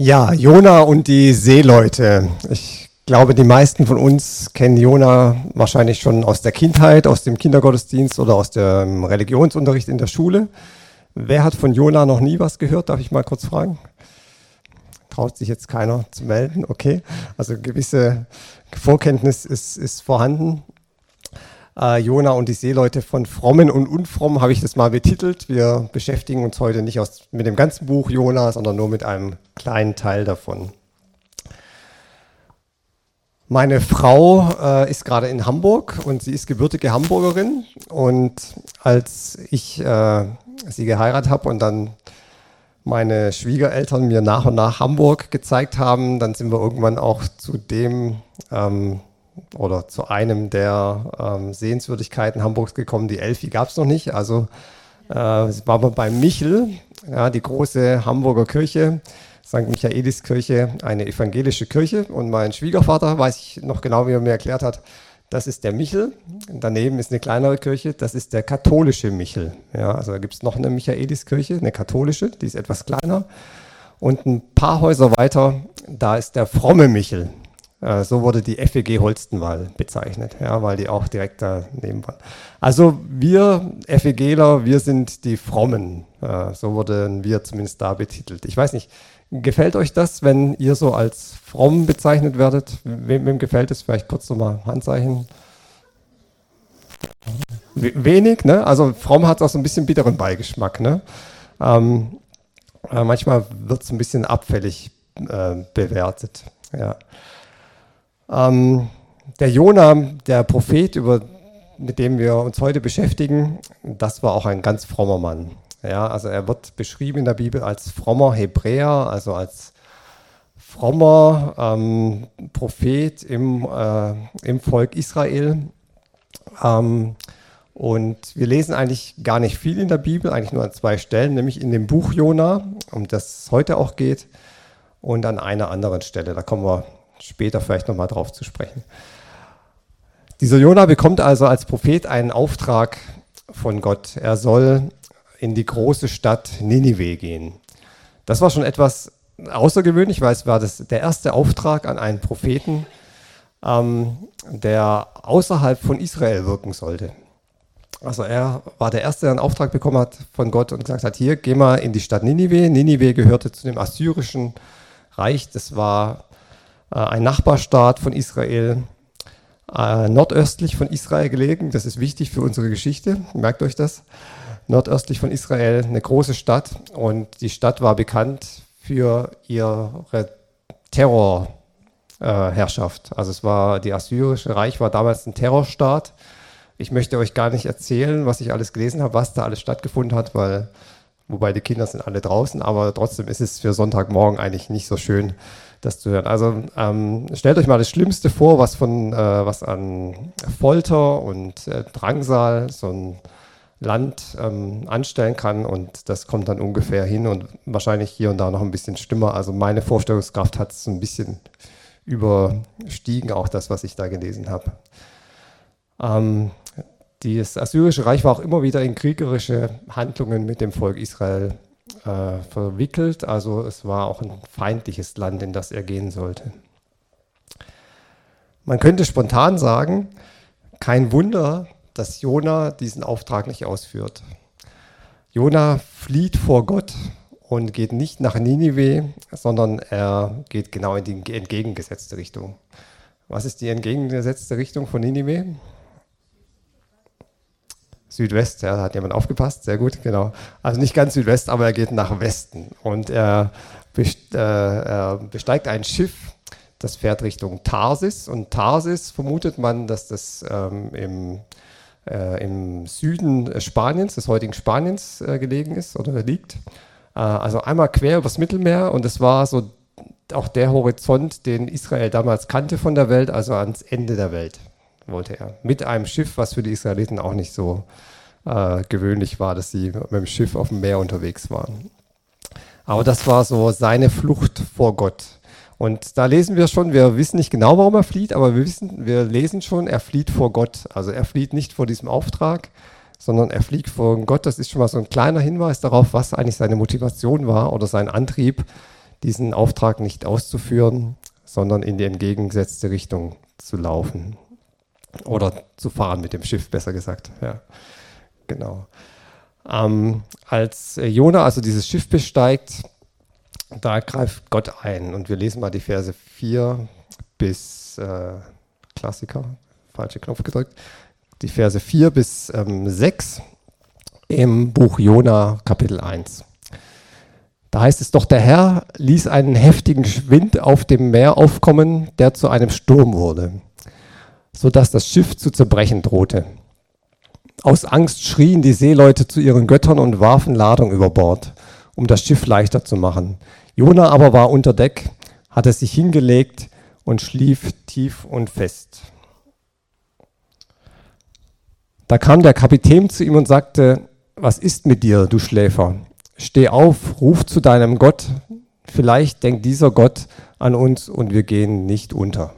Ja, Jona und die Seeleute. Ich glaube, die meisten von uns kennen Jona wahrscheinlich schon aus der Kindheit, aus dem Kindergottesdienst oder aus dem Religionsunterricht in der Schule. Wer hat von Jona noch nie was gehört? Darf ich mal kurz fragen? Traut sich jetzt keiner zu melden? Okay, also gewisse Vorkenntnis ist, ist vorhanden äh, Jona und die Seeleute von Frommen und Unfrommen habe ich das mal betitelt. Wir beschäftigen uns heute nicht aus, mit dem ganzen Buch Jona, sondern nur mit einem kleinen Teil davon. Meine Frau äh, ist gerade in Hamburg und sie ist gebürtige Hamburgerin. Und als ich äh, sie geheiratet habe und dann meine Schwiegereltern mir nach und nach Hamburg gezeigt haben, dann sind wir irgendwann auch zu dem ähm, oder zu einem der ähm, Sehenswürdigkeiten Hamburgs gekommen. Die Elfi gab es noch nicht, also äh, waren wir bei Michel, ja, die große Hamburger Kirche, St. Michaeliskirche, eine evangelische Kirche. Und mein Schwiegervater, weiß ich noch genau, wie er mir erklärt hat, das ist der Michel. Daneben ist eine kleinere Kirche, das ist der katholische Michel. Ja, also da gibt es noch eine Michaeliskirche, eine katholische, die ist etwas kleiner. Und ein paar Häuser weiter, da ist der fromme Michel. Äh, so wurde die FEG Holstenwall bezeichnet, ja, weil die auch direkt daneben waren. Also wir FEGler, wir sind die Frommen. Äh, so wurden wir zumindest da betitelt. Ich weiß nicht, gefällt euch das, wenn ihr so als fromm bezeichnet werdet? Wem, wem gefällt es? Vielleicht kurz nochmal Handzeichen. Wenig, ne? Also fromm hat auch so ein bisschen bitteren Beigeschmack, ne? Ähm, äh, manchmal wird es ein bisschen abfällig äh, bewertet, ja. Ähm, der Jona, der Prophet, über, mit dem wir uns heute beschäftigen, das war auch ein ganz frommer Mann. Ja, also er wird beschrieben in der Bibel als frommer Hebräer, also als frommer ähm, Prophet im, äh, im Volk Israel. Ähm, und wir lesen eigentlich gar nicht viel in der Bibel, eigentlich nur an zwei Stellen, nämlich in dem Buch Jona, um das es heute auch geht, und an einer anderen Stelle. Da kommen wir später vielleicht nochmal drauf zu sprechen. Dieser Jona bekommt also als Prophet einen Auftrag von Gott. Er soll in die große Stadt Ninive gehen. Das war schon etwas außergewöhnlich, weil es war das, der erste Auftrag an einen Propheten, ähm, der außerhalb von Israel wirken sollte. Also er war der Erste, der einen Auftrag bekommen hat von Gott und gesagt hat, hier, geh mal in die Stadt Ninive. Ninive gehörte zu dem assyrischen Reich. Das war ein Nachbarstaat von Israel, äh, nordöstlich von Israel gelegen. Das ist wichtig für unsere Geschichte, merkt euch das. Nordöstlich von Israel eine große Stadt und die Stadt war bekannt für ihre Terrorherrschaft. also es war, die assyrische Reich war damals ein Terrorstaat. Ich möchte euch gar nicht erzählen, was ich alles gelesen habe, was da alles stattgefunden hat, weil, wobei die Kinder sind alle draußen, aber trotzdem ist es für Sonntagmorgen eigentlich nicht so schön, das zu hören. Also ähm, stellt euch mal das Schlimmste vor, was von äh, was an Folter und äh, Drangsal so ein Land ähm, anstellen kann und das kommt dann ungefähr hin und wahrscheinlich hier und da noch ein bisschen schlimmer. Also meine Vorstellungskraft hat es ein bisschen überstiegen, auch das, was ich da gelesen habe. Ähm, das Assyrische Reich war auch immer wieder in kriegerische Handlungen mit dem Volk Israel äh, verwickelt. Also es war auch ein feindliches Land, in das er gehen sollte. Man könnte spontan sagen, kein Wunder, dass Jona diesen Auftrag nicht ausführt. Jona flieht vor Gott und geht nicht nach Ninive, sondern er geht genau in die entgegengesetzte Richtung. Was ist die entgegengesetzte Richtung von Ninive? Südwest, ja, da hat jemand aufgepasst, sehr gut, genau. Also nicht ganz Südwest, aber er geht nach Westen und er, äh, besteigt ein Schiff, das fährt Richtung Tarsis und Tarsis vermutet man, dass das ähm, im, äh, im Süden Spaniens, des heutigen Spaniens äh, gelegen ist oder liegt. Äh, also einmal quer übers Mittelmeer und es war so auch der Horizont, den Israel damals kannte von der Welt, also ans Ende der Welt wollte er. Mit einem Schiff, was für die Israeliten auch nicht so äh, gewöhnlich war, dass sie mit dem Schiff auf dem Meer unterwegs waren. Aber das war so seine Flucht vor Gott. Und da lesen wir schon, wir wissen nicht genau, warum er flieht, aber wir wissen, wir lesen schon, er flieht vor Gott. Also er flieht nicht vor diesem Auftrag, sondern er fliegt vor Gott. Das ist schon mal so ein kleiner Hinweis darauf, was eigentlich seine Motivation war oder sein Antrieb, diesen Auftrag nicht auszuführen, sondern in die entgegengesetzte Richtung zu laufen. Oder zu fahren mit dem Schiff, besser gesagt. Ja, genau. Ähm, als Jona also dieses Schiff besteigt, da greift Gott ein. Und wir lesen mal die Verse 4 bis äh, Klassiker, falsche Knopf gedrückt, die Verse 4 bis ähm, 6 im Buch Jona Kapitel 1. Da heißt es doch, der Herr ließ einen heftigen Wind auf dem Meer aufkommen, der zu einem Sturm wurde, sodass das Schiff zu zerbrechen drohte. Aus Angst schrien die Seeleute zu ihren Göttern und warfen Ladung über Bord, um das Schiff leichter zu machen. Jona aber war unter Deck, hatte sich hingelegt und schlief tief und fest. Da kam der Kapitän zu ihm und sagte, was ist mit dir, du Schläfer? Steh auf, ruf zu deinem Gott, vielleicht denkt dieser Gott an uns und wir gehen nicht unter.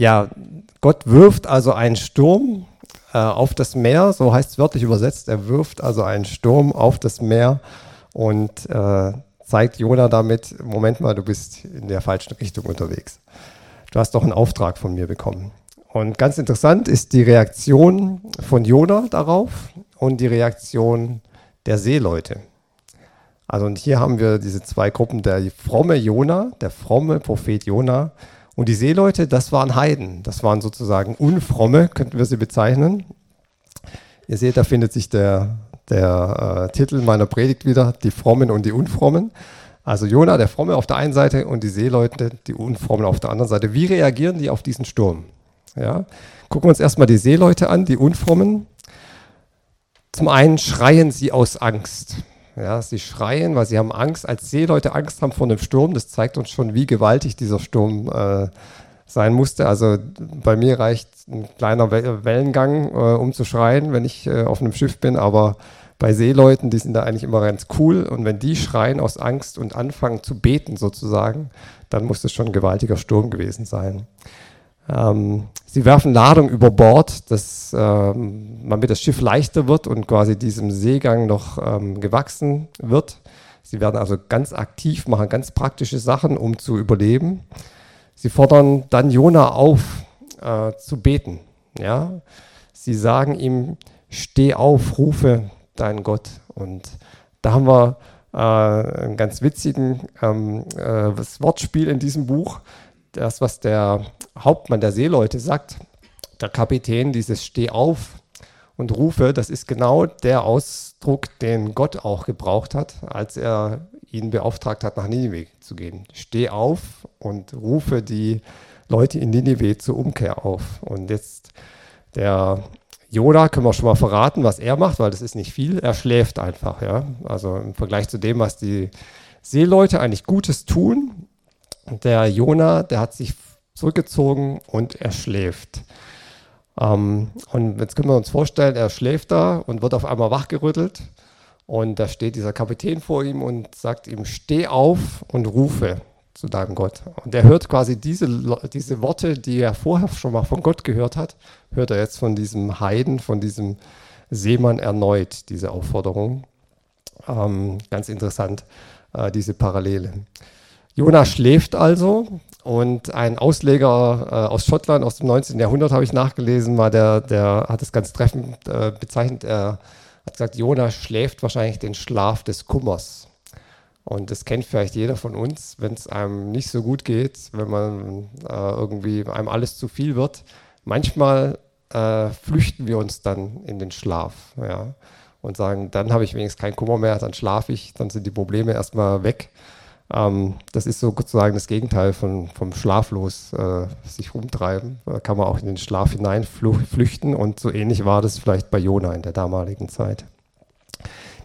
Ja, Gott wirft also einen Sturm äh, auf das Meer, so heißt es wörtlich übersetzt. Er wirft also einen Sturm auf das Meer und äh, zeigt Jona damit: Moment mal, du bist in der falschen Richtung unterwegs. Du hast doch einen Auftrag von mir bekommen. Und ganz interessant ist die Reaktion von Jona darauf und die Reaktion der Seeleute. Also und hier haben wir diese zwei Gruppen, der fromme Jona, der fromme Prophet Jona und die Seeleute, das waren Heiden, das waren sozusagen Unfromme, könnten wir sie bezeichnen. Ihr seht, da findet sich der, der äh, Titel meiner Predigt wieder, die Frommen und die Unfrommen. Also Jona, der Fromme auf der einen Seite und die Seeleute, die Unfrommen auf der anderen Seite. Wie reagieren die auf diesen Sturm? Ja? Gucken wir uns erstmal die Seeleute an, die Unfrommen. Zum einen schreien sie aus Angst. Ja, sie schreien, weil sie haben Angst. Als Seeleute Angst haben vor einem Sturm, das zeigt uns schon, wie gewaltig dieser Sturm äh, sein musste. Also bei mir reicht ein kleiner Wellengang, äh, um zu schreien, wenn ich äh, auf einem Schiff bin. Aber bei Seeleuten, die sind da eigentlich immer ganz cool. Und wenn die schreien aus Angst und anfangen zu beten sozusagen, dann muss das schon ein gewaltiger Sturm gewesen sein. Ähm, sie werfen Ladung über Bord, dass ähm, damit das Schiff leichter wird und quasi diesem Seegang noch ähm, gewachsen wird. Sie werden also ganz aktiv, machen ganz praktische Sachen, um zu überleben. Sie fordern dann Jona auf, äh, zu beten. Ja? Sie sagen ihm, steh auf, rufe deinen Gott. Und da haben wir äh, einen ganz witzigen ähm, äh, Wortspiel in diesem Buch das, was der Hauptmann der Seeleute sagt, der Kapitän, dieses Steh auf und rufe, das ist genau der Ausdruck, den Gott auch gebraucht hat, als er ihn beauftragt hat, nach Ninive zu gehen. Steh auf und rufe die Leute in Ninive zur Umkehr auf. Und jetzt der Jona können wir schon mal verraten, was er macht, weil das ist nicht viel. Er schläft einfach, ja. Also im Vergleich zu dem, was die Seeleute eigentlich Gutes tun, der Jona, der hat sich zurückgezogen und er schläft. Ähm, und jetzt können wir uns vorstellen, er schläft da und wird auf einmal wachgerüttelt. Und da steht dieser Kapitän vor ihm und sagt ihm, steh auf und rufe zu deinem Gott. Und er hört quasi diese, diese Worte, die er vorher schon mal von Gott gehört hat, hört er jetzt von diesem Heiden, von diesem Seemann erneut, diese Aufforderung. Ähm, ganz interessant, äh, diese Parallele. Jona schläft also und ein Ausleger äh, aus Schottland aus dem 19. Jahrhundert habe ich nachgelesen, war der, der hat es ganz treffend äh, bezeichnet. Er hat gesagt, Jona schläft wahrscheinlich den Schlaf des Kummers. Und das kennt vielleicht jeder von uns, wenn es einem nicht so gut geht, wenn man äh, irgendwie einem alles zu viel wird. Manchmal äh, flüchten wir uns dann in den Schlaf ja, und sagen, dann habe ich wenigstens keinen Kummer mehr, dann schlafe ich, dann sind die Probleme erstmal weg. Ähm, das ist sozusagen das Gegenteil von, vom Schlaflos äh, sich rumtreiben. Da kann man auch in den Schlaf hinein flüchten und so ähnlich war das vielleicht bei Jona in der damaligen Zeit.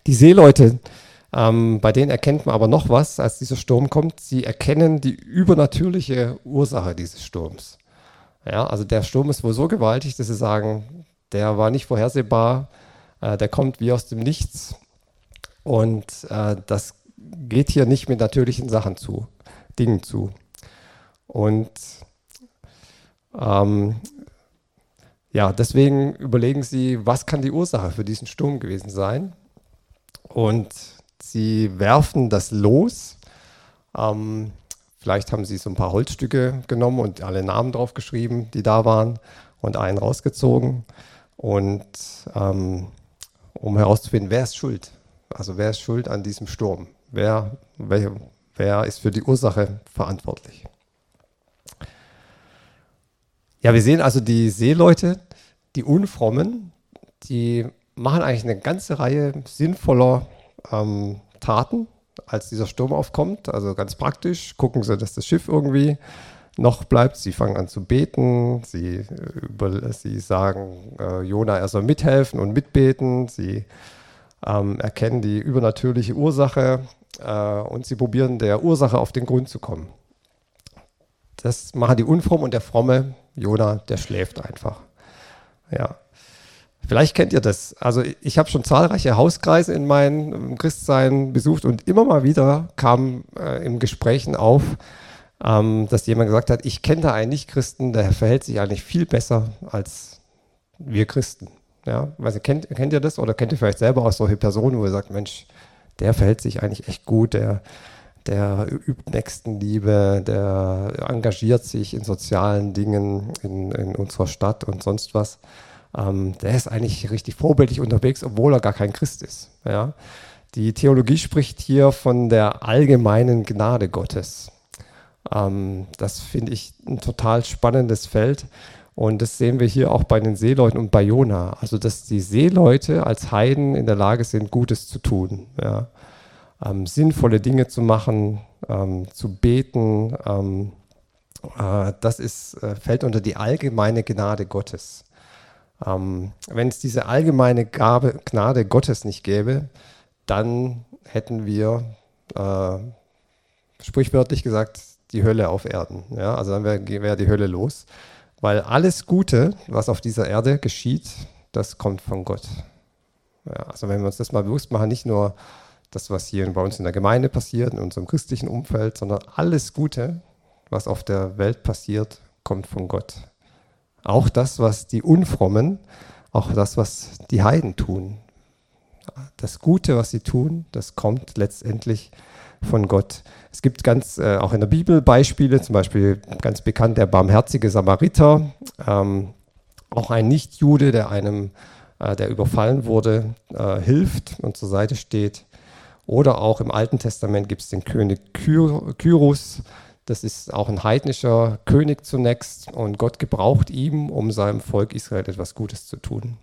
Die Seeleute, ähm, bei denen erkennt man aber noch was, als dieser Sturm kommt. Sie erkennen die übernatürliche Ursache dieses Sturms. Ja, also der Sturm ist wohl so gewaltig, dass sie sagen, der war nicht vorhersehbar, äh, der kommt wie aus dem Nichts. Und äh, das geht hier nicht mit natürlichen Sachen zu, Dingen zu. Und ähm, ja, deswegen überlegen Sie, was kann die Ursache für diesen Sturm gewesen sein? und sie werfen das Los. Ähm, vielleicht haben sie so ein paar Holzstücke genommen und alle Namen drauf geschrieben, die da waren, und einen rausgezogen. Und ähm, um herauszufinden, wer ist schuld? Also wer ist schuld an diesem Sturm? Wer, wer, wer ist für die Ursache verantwortlich? Ja, wir sehen also die Seeleute, die Unfrommen, die machen eigentlich eine ganze Reihe sinnvoller ähm, Taten, als dieser Sturm aufkommt. Also ganz praktisch, gucken sie, dass das Schiff irgendwie noch bleibt. Sie fangen an zu beten. Sie, äh, über, sie sagen, äh, Jona, er soll mithelfen und mitbeten. Sie ähm, erkennen die übernatürliche Ursache äh, und sie probieren der Ursache auf den Grund zu kommen. Das machen die Unfromm und der Fromme Jona, der schläft einfach. Ja. Vielleicht kennt ihr das. Also ich habe schon zahlreiche Hauskreise in meinem Christsein besucht und immer mal wieder kam äh, im Gesprächen auf, ähm, dass jemand gesagt hat, ich kenne da einen Nicht-Christen, der verhält sich eigentlich viel besser als wir Christen. Ja, weiß kennt, kennt ihr das oder kennt ihr vielleicht selber auch solche Personen, wo ihr sagt, Mensch, der verhält sich eigentlich echt gut, der, der übt Nächstenliebe, der engagiert sich in sozialen Dingen in, in unserer Stadt und sonst was. Ähm, der ist eigentlich richtig vorbildlich unterwegs, obwohl er gar kein Christ ist. Ja? Die Theologie spricht hier von der allgemeinen Gnade Gottes. Ähm, das finde ich ein total spannendes Feld. Und das sehen wir hier auch bei den Seeleuten und bei Jona. Also, dass die Seeleute als Heiden in der Lage sind, Gutes zu tun. Ja. Ähm, sinnvolle Dinge zu machen, ähm, zu beten. Ähm, äh, das ist, äh, fällt unter die allgemeine Gnade Gottes. Ähm, wenn es diese allgemeine Gabe, Gnade Gottes nicht gäbe, dann hätten wir, äh, sprichwörtlich gesagt, die Hölle auf Erden. Ja? Also dann wäre wär die Hölle los. Weil alles Gute, was auf dieser Erde geschieht, das kommt von Gott. Ja, also wenn wir uns das mal bewusst machen, nicht nur das, was hier bei uns in der Gemeinde passiert, in unserem christlichen Umfeld, sondern alles Gute, was auf der Welt passiert, kommt von Gott. Auch das, was die Unfrommen, auch das, was die Heiden tun. Das Gute, was sie tun, das kommt letztendlich von Gott. Es gibt ganz, äh, auch in der Bibel Beispiele, zum Beispiel ganz bekannt der barmherzige Samariter, ähm, auch ein Nichtjude, der einem, äh, der überfallen wurde, äh, hilft und zur Seite steht. Oder auch im Alten Testament gibt es den König Kyr Kyrus, das ist auch ein heidnischer König zunächst und Gott gebraucht ihn, um seinem Volk Israel etwas Gutes zu tun.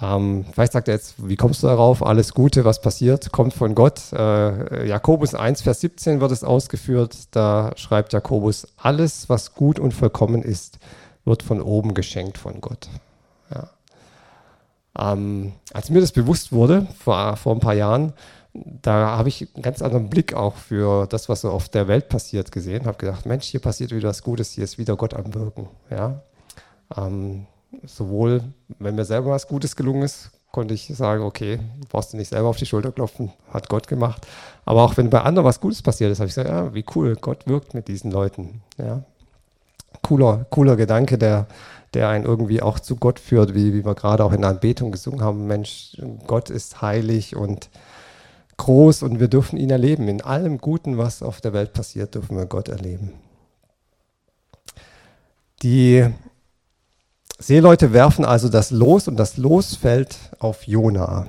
Ähm, vielleicht sagt er jetzt, wie kommst du darauf? Alles Gute, was passiert, kommt von Gott. Äh, Jakobus 1, Vers 17 wird es ausgeführt. Da schreibt Jakobus, alles, was gut und vollkommen ist, wird von oben geschenkt von Gott. Ja. Ähm, als mir das bewusst wurde, vor, vor ein paar Jahren, da habe ich einen ganz anderen Blick auch für das, was so auf der Welt passiert, gesehen. Habe gedacht, Mensch, hier passiert wieder was Gutes, hier ist wieder Gott am Wirken. Ja. Ähm, sowohl, wenn mir selber was Gutes gelungen ist, konnte ich sagen, okay, brauchst du nicht selber auf die Schulter klopfen, hat Gott gemacht. Aber auch wenn bei anderen was Gutes passiert ist, habe ich gesagt, ja, wie cool, Gott wirkt mit diesen Leuten. Ja. Cooler, cooler Gedanke, der, der einen irgendwie auch zu Gott führt, wie, wie wir gerade auch in der Anbetung gesungen haben. Mensch, Gott ist heilig und groß und wir dürfen ihn erleben. In allem Guten, was auf der Welt passiert, dürfen wir Gott erleben. Die Seeleute werfen also das Los und das Los fällt auf Jona.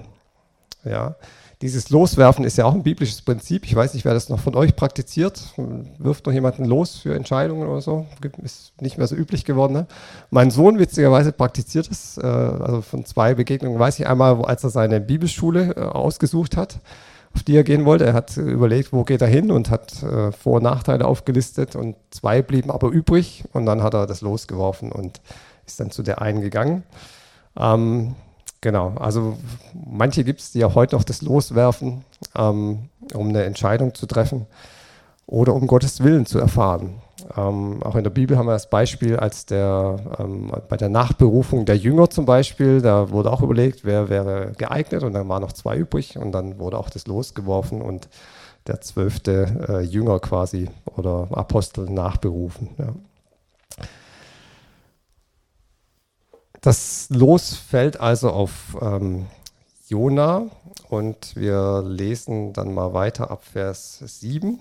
Ja, dieses Loswerfen ist ja auch ein biblisches Prinzip. Ich weiß nicht, wer das noch von euch praktiziert. Wirft noch jemanden los für Entscheidungen oder so? Ist nicht mehr so üblich geworden. Ne? Mein Sohn witzigerweise praktiziert es. Äh, also von zwei Begegnungen weiß ich einmal, als er seine Bibelschule äh, ausgesucht hat, auf die er gehen wollte. Er hat überlegt, wo geht er hin und hat äh, Vor- und Nachteile aufgelistet und zwei blieben aber übrig und dann hat er das losgeworfen und ist dann zu der einen gegangen. Ähm, genau, also manche gibt es, die ja heute noch das loswerfen, ähm, um eine Entscheidung zu treffen oder um Gottes Willen zu erfahren. Ähm, auch in der Bibel haben wir das Beispiel, als der ähm, bei der Nachberufung der Jünger zum Beispiel, da wurde auch überlegt, wer wäre geeignet und dann waren noch zwei übrig und dann wurde auch das losgeworfen und der zwölfte äh, Jünger quasi oder Apostel nachberufen. Ja. Das Los fällt also auf ähm, Jona und wir lesen dann mal weiter ab Vers 7.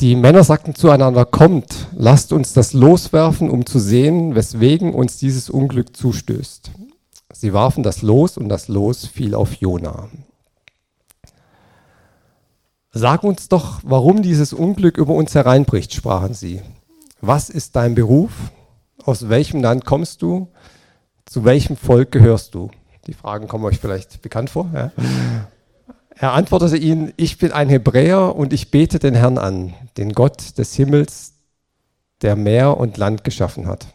Die Männer sagten zueinander, kommt, lasst uns das loswerfen, um zu sehen, weswegen uns dieses Unglück zustößt. Sie warfen das Los und das Los fiel auf Jona. Sag uns doch, warum dieses Unglück über uns hereinbricht, sprachen sie. Was ist dein Beruf? Aus welchem Land kommst du? Zu welchem Volk gehörst du? Die Fragen kommen euch vielleicht bekannt vor. Ja? Er antwortete ihnen, ich bin ein Hebräer und ich bete den Herrn an, den Gott des Himmels, der Meer und Land geschaffen hat.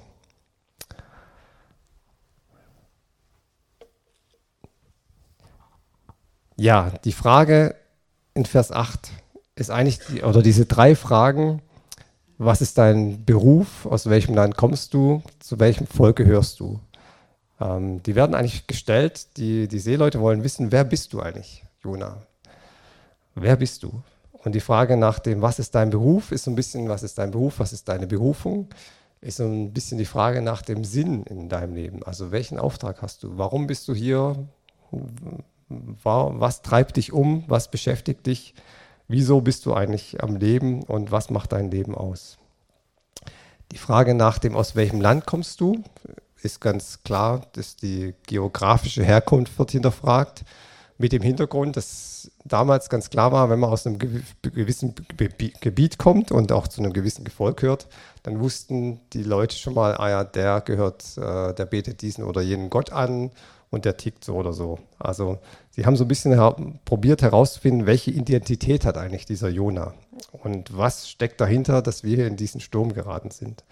Ja, die Frage in Vers 8 ist eigentlich, die, oder diese drei Fragen, was ist dein Beruf, aus welchem Land kommst du, zu welchem Volk gehörst du? Ähm, die werden eigentlich gestellt, die, die Seeleute wollen wissen, wer bist du eigentlich? Jona. Wer bist du? Und die Frage nach dem, was ist dein Beruf, ist so ein bisschen, was ist dein Beruf, was ist deine Berufung, ist so ein bisschen die Frage nach dem Sinn in deinem Leben. Also welchen Auftrag hast du? Warum bist du hier? Was treibt dich um? Was beschäftigt dich? Wieso bist du eigentlich am Leben und was macht dein Leben aus? Die Frage nach dem, aus welchem Land kommst du, ist ganz klar, dass die geografische Herkunft wird hinterfragt mit dem Hintergrund, dass damals ganz klar war, wenn man aus einem gewissen Gebiet kommt und auch zu einem gewissen Gefolg gehört, dann wussten die Leute schon mal, ah ja, der gehört, äh, der betet diesen oder jenen Gott an und der tickt so oder so. Also sie haben so ein bisschen her probiert herauszufinden, welche Identität hat eigentlich dieser Jona und was steckt dahinter, dass wir hier in diesen Sturm geraten sind.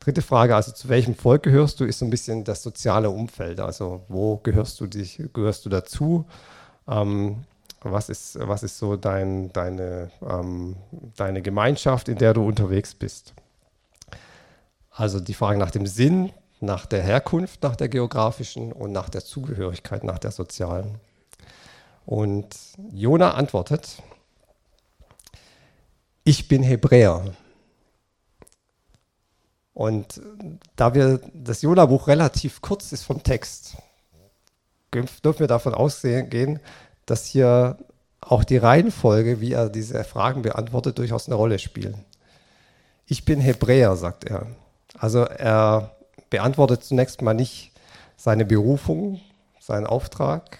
Dritte Frage, also zu welchem Volk gehörst du, ist so ein bisschen das soziale Umfeld. Also wo gehörst du dich, gehörst du dazu? Ähm, was, ist, was ist so dein, deine, ähm, deine Gemeinschaft, in der du unterwegs bist? Also die Frage nach dem Sinn, nach der Herkunft, nach der geografischen und nach der Zugehörigkeit, nach der sozialen. Und Jona antwortet, ich bin Hebräer. Und da wir das Jona-Buch relativ kurz ist vom Text, dürfen wir davon ausgehen, dass hier auch die Reihenfolge, wie er diese Fragen beantwortet, durchaus eine Rolle spielt. Ich bin Hebräer, sagt er. Also er beantwortet zunächst mal nicht seine Berufung, seinen Auftrag,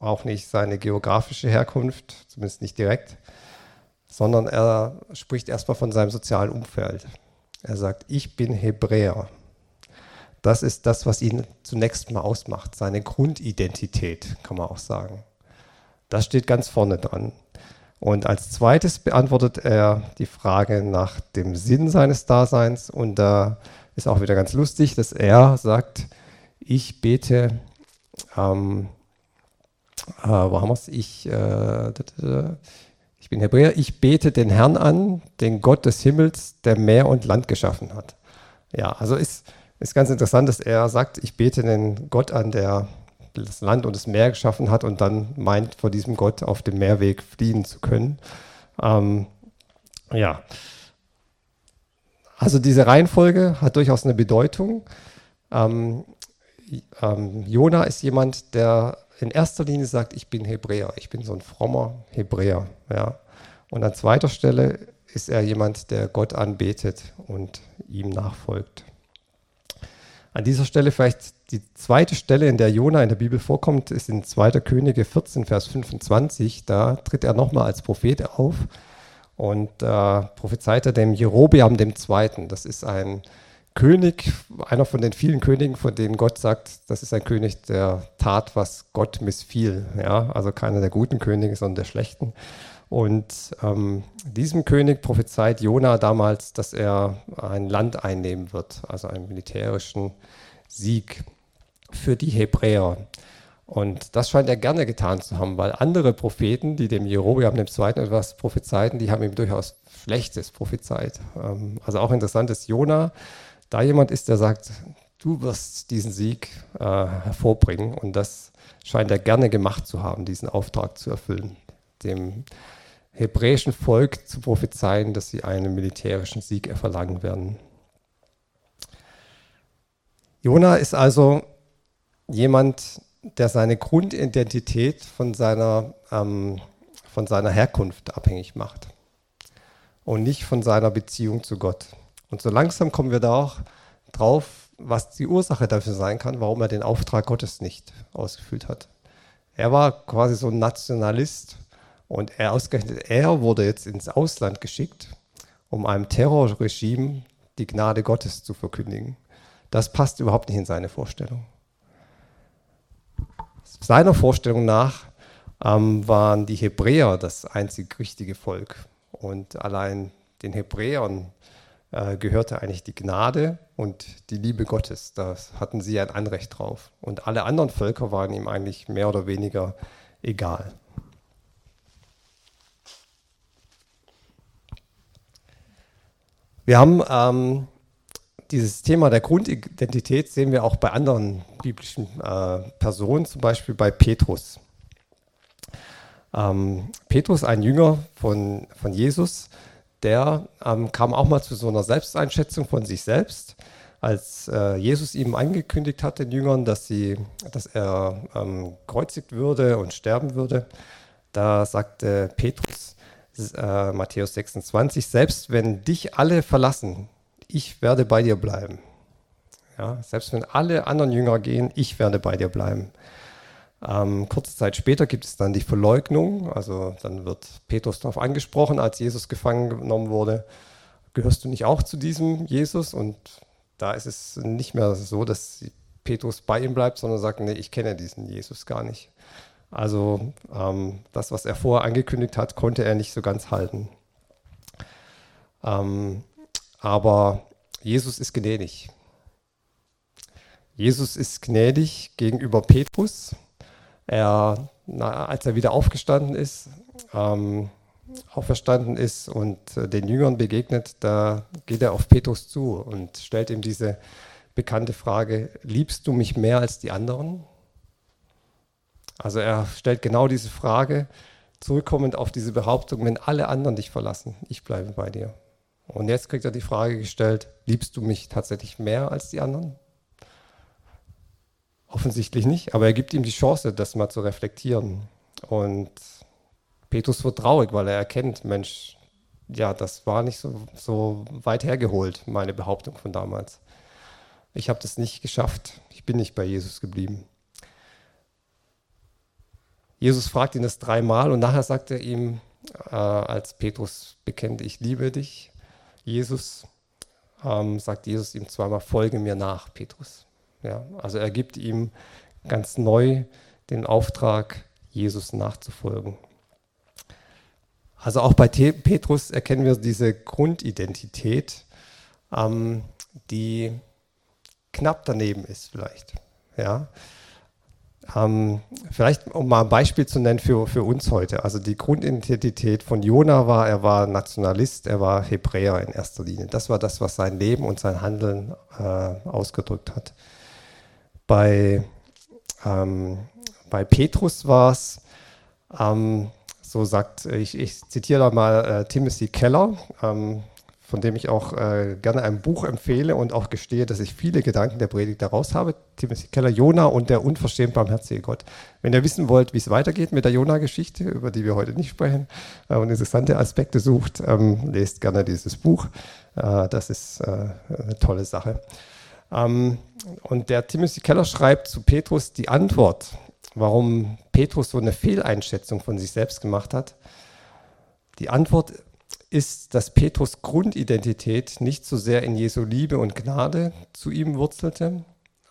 auch nicht seine geografische Herkunft, zumindest nicht direkt, sondern er spricht erstmal von seinem sozialen Umfeld. Er sagt, ich bin Hebräer. Das ist das, was ihn zunächst mal ausmacht, seine Grundidentität, kann man auch sagen. Das steht ganz vorne dran. Und als zweites beantwortet er die Frage nach dem Sinn seines Daseins. Und da ist auch wieder ganz lustig, dass er sagt, ich bete, ähm, äh, wo haben wir es? Ich, äh, ich bin Hebräer, ich bete den Herrn an, den Gott des Himmels, der Meer und Land geschaffen hat. Ja, also ist ist ganz interessant, dass er sagt, ich bete den Gott an, der das Land und das Meer geschaffen hat und dann meint, vor diesem Gott auf dem Meerweg fliehen zu können. Ähm, ja. Also diese Reihenfolge hat durchaus eine Bedeutung. Ähm, ähm, Jona ist jemand, der in erster Linie sagt, ich bin Hebräer, ich bin so ein frommer Hebräer. Ja. Und an zweiter Stelle ist er jemand, der Gott anbetet und ihm nachfolgt. An dieser Stelle vielleicht die zweite Stelle, in der Jona in der Bibel vorkommt, ist in 2. Könige 14, Vers 25. Da tritt er nochmal als Prophet auf und äh, prophezeit er dem Jerobeam II. Das ist ein König, einer von den vielen Königen, von denen Gott sagt, das ist ein König, der tat, was Gott missfiel. Ja? Also keiner der guten Könige, sondern der schlechten. Und ähm, diesem König prophezeit Jona damals, dass er ein Land einnehmen wird, also einen militärischen Sieg für die Hebräer. Und das scheint er gerne getan zu haben, weil andere Propheten, die dem Jerobeam dem Zweiten etwas prophezeiten, die haben ihm durchaus Schlechtes prophezeit. Ähm, also auch interessant ist Jona, da jemand ist, der sagt, du wirst diesen Sieg äh, hervorbringen. Und das scheint er gerne gemacht zu haben, diesen Auftrag zu erfüllen, dem hebräischen Volk zu prophezeien, dass sie einen militärischen Sieg erverlangen werden. Jona ist also jemand, der seine Grundidentität von seiner, ähm, von seiner Herkunft abhängig macht und nicht von seiner Beziehung zu Gott. Und so langsam kommen wir da auch drauf, was die Ursache dafür sein kann, warum er den Auftrag Gottes nicht ausgefüllt hat. Er war quasi so ein Nationalist und er ausgerechnet, er wurde jetzt ins Ausland geschickt, um einem Terrorregime die Gnade Gottes zu verkündigen. Das passt überhaupt nicht in seine Vorstellung. Seiner Vorstellung nach ähm, waren die Hebräer das einzig richtige Volk. Und allein den Hebräern äh, gehörte eigentlich die Gnade und die Liebe Gottes. Da hatten sie ein Anrecht drauf. Und alle anderen Völker waren ihm eigentlich mehr oder weniger egal. Wir haben ähm, dieses Thema der Grundidentität sehen wir auch bei anderen biblischen äh, Personen, zum Beispiel bei Petrus. Ähm, Petrus, ein Jünger von, von Jesus, der ähm, kam auch mal zu so einer Selbsteinschätzung von sich selbst, als äh, Jesus ihm angekündigt hat, den Jüngern, dass, sie, dass er ähm, kreuzigt würde und sterben würde. Da sagte Petrus, äh, Matthäus 26, selbst wenn dich alle verlassen, ich werde bei dir bleiben. Ja, selbst wenn alle anderen Jünger gehen, ich werde bei dir bleiben. Ähm, kurze Zeit später gibt es dann die Verleugnung. Also dann wird Petrus darauf angesprochen, als Jesus gefangen genommen wurde. Gehörst du nicht auch zu diesem Jesus? Und da ist es nicht mehr so, dass Petrus bei ihm bleibt, sondern sagt, nee, ich kenne diesen Jesus gar nicht. Also ähm, das, was er vorher angekündigt hat, konnte er nicht so ganz halten. Ähm, aber Jesus ist gnädig. Jesus ist gnädig gegenüber Petrus er, na, als er wieder aufgestanden ist, ähm, auferstanden ist und äh, den Jüngern begegnet, da geht er auf Petrus zu und stellt ihm diese bekannte Frage, liebst du mich mehr als die anderen? Also er stellt genau diese Frage, zurückkommend auf diese Behauptung, wenn alle anderen dich verlassen, ich bleibe bei dir. Und jetzt kriegt er die Frage gestellt, liebst du mich tatsächlich mehr als die anderen? Offensichtlich nicht, aber er gibt ihm die Chance, das mal zu reflektieren. Und Petrus wird traurig, weil er erkennt, Mensch, ja, das war nicht so, so weit hergeholt, meine Behauptung von damals. Ich habe das nicht geschafft. Ich bin nicht bei Jesus geblieben. Jesus fragt ihn das dreimal und nachher sagt er ihm, äh, als Petrus bekennt, ich liebe dich, Jesus, ähm, sagt Jesus ihm zweimal, folge mir nach, Petrus. Ja, also er gibt ihm ganz neu den Auftrag, Jesus nachzufolgen. Also auch bei Petrus erkennen wir diese Grundidentität, ähm, die knapp daneben ist vielleicht. Ja. Ähm, vielleicht um mal ein Beispiel zu nennen für, für uns heute. Also die Grundidentität von Jona war, er war Nationalist, er war Hebräer in erster Linie. Das war das, was sein Leben und sein Handeln äh, ausgedrückt hat. Bei, ähm, bei Petrus war es, ähm, so sagt, ich, ich zitiere da mal äh, Timothy Keller, ähm, von dem ich auch äh, gerne ein Buch empfehle und auch gestehe, dass ich viele Gedanken der Predigt daraus habe. Timothy Keller, Jona und der unverschämt barmherzige Gott. Wenn ihr wissen wollt, wie es weitergeht mit der Jona-Geschichte, über die wir heute nicht sprechen, äh, und interessante Aspekte sucht, ähm, lest gerne dieses Buch. Äh, das ist äh, eine tolle Sache. Ähm, und der Timothy Keller schreibt zu Petrus die Antwort, warum Petrus so eine Fehleinschätzung von sich selbst gemacht hat. Die Antwort ist, dass Petrus Grundidentität nicht so sehr in Jesu Liebe und Gnade zu ihm wurzelte,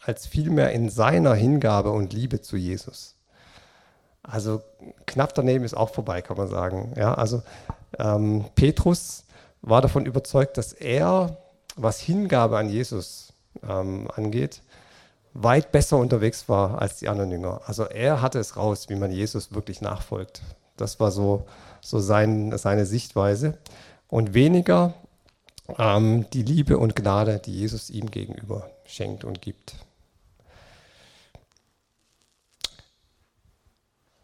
als vielmehr in seiner Hingabe und Liebe zu Jesus. Also knapp daneben ist auch vorbei, kann man sagen. Ja, also ähm, Petrus war davon überzeugt, dass er, was Hingabe an Jesus ähm, angeht, weit besser unterwegs war als die anderen Jünger. Also er hatte es raus, wie man Jesus wirklich nachfolgt. Das war so, so sein, seine Sichtweise. Und weniger ähm, die Liebe und Gnade, die Jesus ihm gegenüber schenkt und gibt.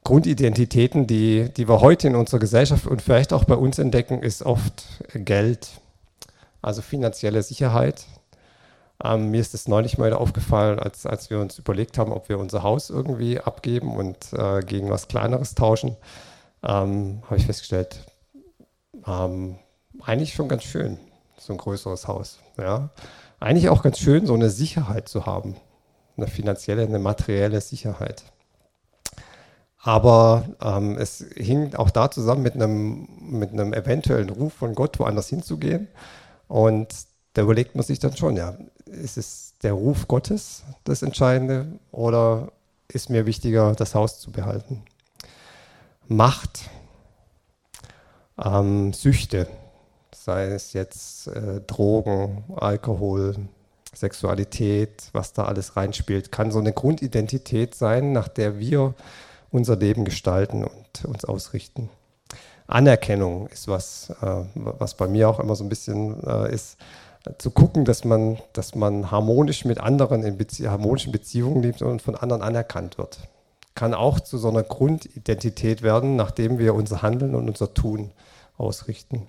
Grundidentitäten, die, die wir heute in unserer Gesellschaft und vielleicht auch bei uns entdecken, ist oft Geld, also finanzielle Sicherheit, Ähm, mir ist es neulich mal aufgefallen, als, als wir uns überlegt haben, ob wir unser Haus irgendwie abgeben und äh, gegen was Kleineres tauschen, ähm, habe ich festgestellt, ähm, eigentlich schon ganz schön, so ein größeres Haus. Ja? Eigentlich auch ganz schön, so eine Sicherheit zu haben, eine finanzielle, eine materielle Sicherheit. Aber ähm, es hing auch da zusammen mit einem, mit einem eventuellen Ruf von Gott, woanders hinzugehen. Und da überlegt man sich dann schon, ja, ist es der Ruf Gottes das Entscheidende oder ist mir wichtiger, das Haus zu behalten? Macht, ähm, Süchte, sei es jetzt äh, Drogen, Alkohol, Sexualität, was da alles reinspielt, kann so eine Grundidentität sein, nach der wir unser Leben gestalten und uns ausrichten. Anerkennung ist was, äh, was bei mir auch immer so ein bisschen äh, ist, zu gucken, dass man, dass man harmonisch mit anderen in Bezie harmonischen Beziehungen lebt und von anderen anerkannt wird. Kann auch zu so einer Grundidentität werden, nachdem wir unser Handeln und unser Tun ausrichten.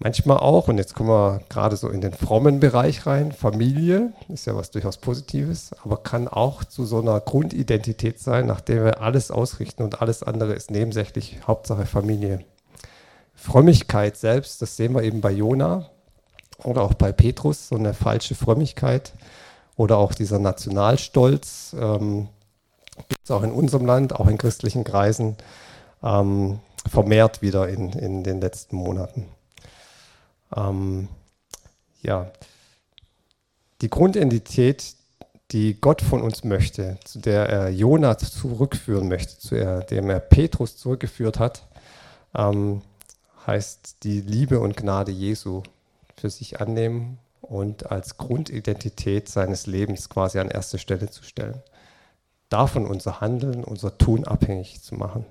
Manchmal auch, und jetzt kommen wir gerade so in den frommen Bereich rein, Familie ist ja was durchaus Positives, aber kann auch zu so einer Grundidentität sein, nach der wir alles ausrichten und alles andere ist nebensächlich, Hauptsache Familie. Frömmigkeit selbst, das sehen wir eben bei Jona oder auch bei Petrus, so eine falsche Frömmigkeit oder auch dieser Nationalstolz, ähm, gibt es auch in unserem Land, auch in christlichen Kreisen, ähm, vermehrt wieder in, in den letzten Monaten. Ähm, ja, die Grundidentität, die Gott von uns möchte, zu der er Jona zurückführen möchte, zu der, dem er Petrus zurückgeführt hat, ähm, heißt die Liebe und Gnade Jesu für sich annehmen und als Grundidentität seines Lebens quasi an erste Stelle zu stellen. Davon unser Handeln, unser Tun abhängig zu machen.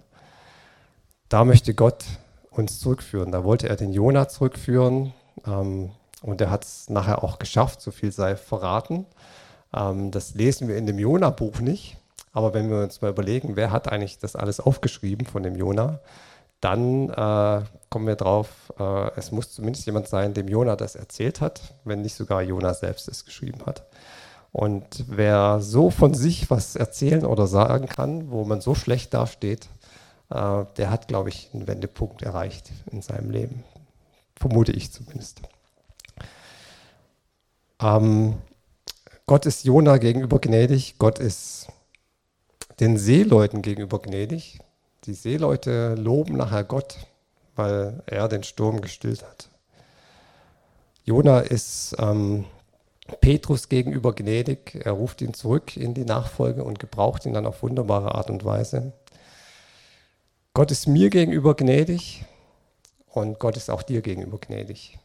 Da möchte Gott uns zurückführen. Da wollte er den Jonah zurückführen ähm, und er hat es nachher auch geschafft, so viel sei verraten. Ähm, das lesen wir in dem Jonah-Buch nicht, aber wenn wir uns mal überlegen, wer hat eigentlich das alles aufgeschrieben von dem Jonah, dann äh, kommen wir drauf, äh, es muss zumindest jemand sein, dem Jonah das erzählt hat, wenn nicht sogar Jonah selbst es geschrieben hat. Und wer so von sich was erzählen oder sagen kann, wo man so schlecht dasteht, äh, der hat, glaube ich, einen Wendepunkt erreicht in seinem Leben. Vermute ich zumindest. Ähm, Gott ist Jona gegenüber gnädig, Gott ist den Seeleuten gegenüber gnädig. Die Seeleute loben nachher Gott, weil er den Sturm gestillt hat. Jona ist ähm, Petrus gegenüber gnädig. Er ruft ihn zurück in die Nachfolge und gebraucht ihn dann auf wunderbare Art und Weise. Gott ist mir gegenüber gnädig und Gott ist auch dir gegenüber gnädig.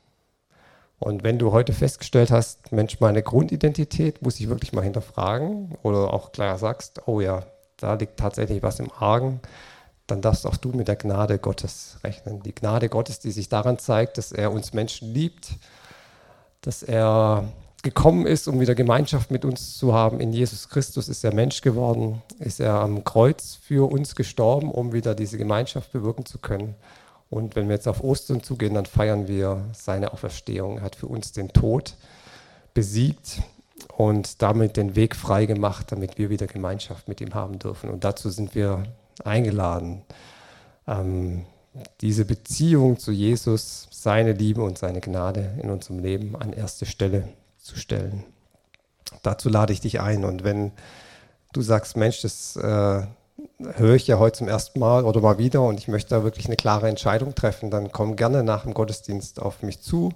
Und wenn du heute festgestellt hast, Mensch, meine Grundidentität muss ich wirklich mal hinterfragen oder auch klar sagst, oh ja, da liegt tatsächlich was im Argen, dann darfst auch du mit der Gnade Gottes rechnen. Die Gnade Gottes, die sich daran zeigt, dass er uns Menschen liebt, dass er gekommen ist, um wieder Gemeinschaft mit uns zu haben. In Jesus Christus ist er Mensch geworden, ist er am Kreuz für uns gestorben, um wieder diese Gemeinschaft bewirken zu können. Und wenn wir jetzt auf Ostern zugehen, dann feiern wir seine Auferstehung. Er hat für uns den Tod besiegt und damit den Weg frei gemacht, damit wir wieder Gemeinschaft mit ihm haben dürfen. Und dazu sind wir eingeladen, ähm, diese Beziehung zu Jesus, seine Liebe und seine Gnade in unserem Leben an erste Stelle zu stellen. Dazu lade ich dich ein. Und wenn du sagst, Mensch, das äh, höre ich ja heute zum ersten Mal oder mal wieder und ich möchte da wirklich eine klare Entscheidung treffen, dann komm gerne nach dem Gottesdienst auf mich zu.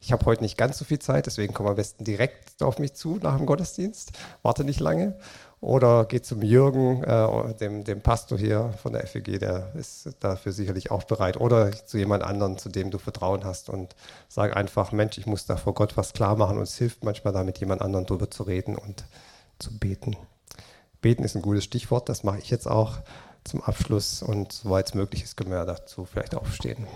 Ich habe heute nicht ganz so viel Zeit, deswegen komm am besten direkt auf mich zu nach dem Gottesdienst. Warte nicht lange. Oder geh zum Jürgen, äh, dem, dem Pastor hier von der FEG, der ist dafür sicherlich auch bereit. Oder zu jemand anderen, zu dem du Vertrauen hast und sag einfach, Mensch, ich muss da vor Gott was klar machen und es hilft manchmal da mit jemand anderem drüber zu reden und zu beten. Beten ist ein gutes Stichwort, das mache ich jetzt auch zum Abschluss und soweit es möglich ist, können wir dazu vielleicht aufstehen.